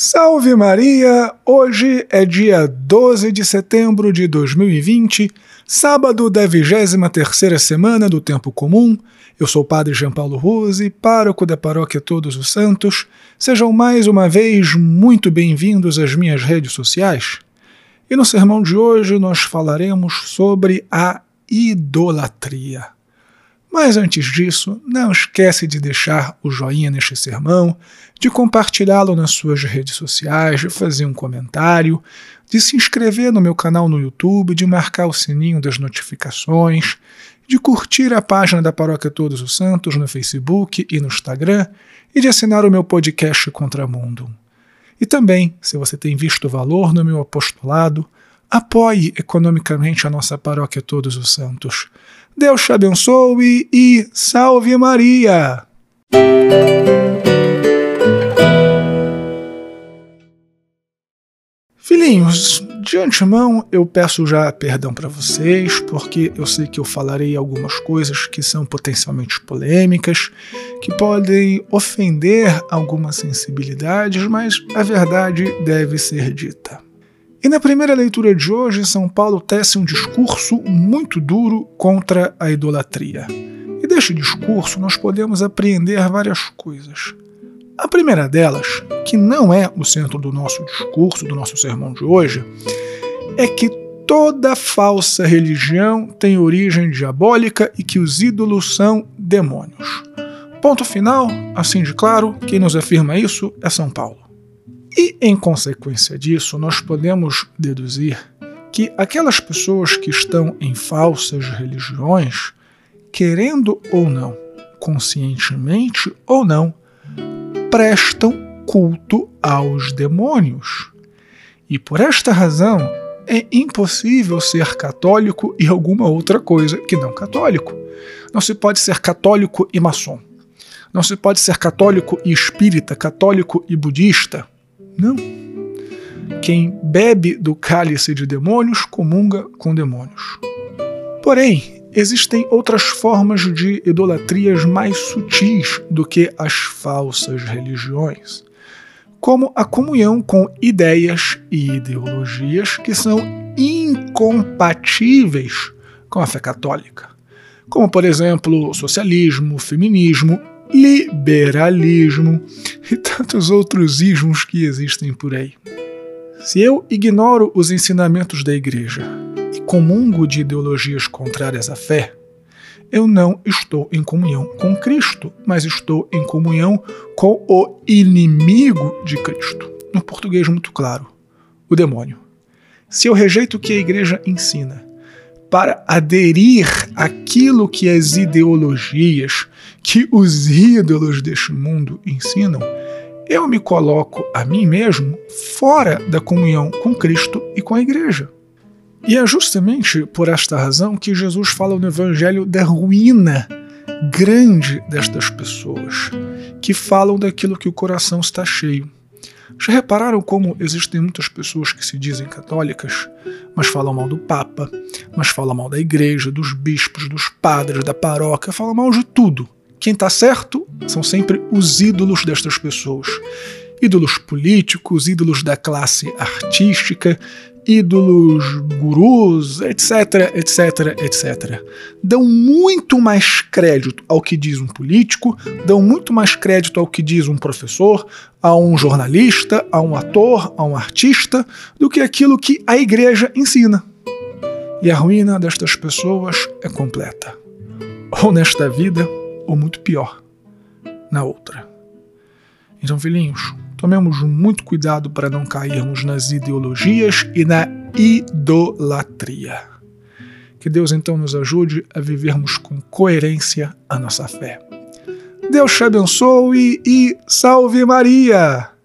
Salve Maria! Hoje é dia 12 de setembro de 2020, sábado da 23 semana do Tempo Comum. Eu sou o Padre Jean Paulo Rose, pároco da Paróquia Todos os Santos. Sejam mais uma vez muito bem-vindos às minhas redes sociais. E no sermão de hoje nós falaremos sobre a idolatria. Mas antes disso, não esquece de deixar o joinha neste sermão, de compartilhá-lo nas suas redes sociais, de fazer um comentário, de se inscrever no meu canal no YouTube, de marcar o sininho das notificações, de curtir a página da Paróquia Todos os Santos no Facebook e no Instagram e de assinar o meu podcast Contramundo. E também, se você tem visto valor no meu apostolado, apoie economicamente a nossa Paróquia Todos os Santos. Deus te abençoe e salve Maria! Filhinhos, de antemão eu peço já perdão para vocês, porque eu sei que eu falarei algumas coisas que são potencialmente polêmicas, que podem ofender algumas sensibilidades, mas a verdade deve ser dita. E na primeira leitura de hoje, São Paulo tece um discurso muito duro contra a idolatria. E deste discurso nós podemos apreender várias coisas. A primeira delas, que não é o centro do nosso discurso, do nosso sermão de hoje, é que toda falsa religião tem origem diabólica e que os ídolos são demônios. Ponto final, assim de claro, quem nos afirma isso é São Paulo. Em consequência disso, nós podemos deduzir que aquelas pessoas que estão em falsas religiões, querendo ou não, conscientemente ou não, prestam culto aos demônios. E por esta razão, é impossível ser católico e alguma outra coisa que não católico. Não se pode ser católico e maçom. Não se pode ser católico e espírita, católico e budista. Não. Quem bebe do cálice de demônios comunga com demônios. Porém, existem outras formas de idolatrias mais sutis do que as falsas religiões, como a comunhão com ideias e ideologias que são incompatíveis com a fé católica, como, por exemplo, socialismo, feminismo liberalismo e tantos outros ismos que existem por aí. Se eu ignoro os ensinamentos da Igreja e comungo de ideologias contrárias à fé, eu não estou em comunhão com Cristo, mas estou em comunhão com o inimigo de Cristo. No português muito claro, o demônio. Se eu rejeito o que a igreja ensina para aderir àquilo que as ideologias, que os ídolos deste mundo ensinam, eu me coloco a mim mesmo fora da comunhão com Cristo e com a Igreja. E é justamente por esta razão que Jesus fala no Evangelho da ruína grande destas pessoas, que falam daquilo que o coração está cheio. Já repararam como existem muitas pessoas que se dizem católicas, mas falam mal do Papa, mas falam mal da igreja, dos bispos, dos padres, da paróquia, falam mal de tudo. Quem está certo são sempre os ídolos destas pessoas. Ídolos políticos, ídolos da classe artística, ídolos, gurus, etc, etc, etc. Dão muito mais crédito ao que diz um político, dão muito mais crédito ao que diz um professor, a um jornalista, a um ator, a um artista, do que aquilo que a igreja ensina. E a ruína destas pessoas é completa. Ou nesta vida, ou muito pior, na outra. Então, filhinhos, Tomemos muito cuidado para não cairmos nas ideologias e na idolatria. Que Deus então nos ajude a vivermos com coerência a nossa fé. Deus te abençoe e salve Maria!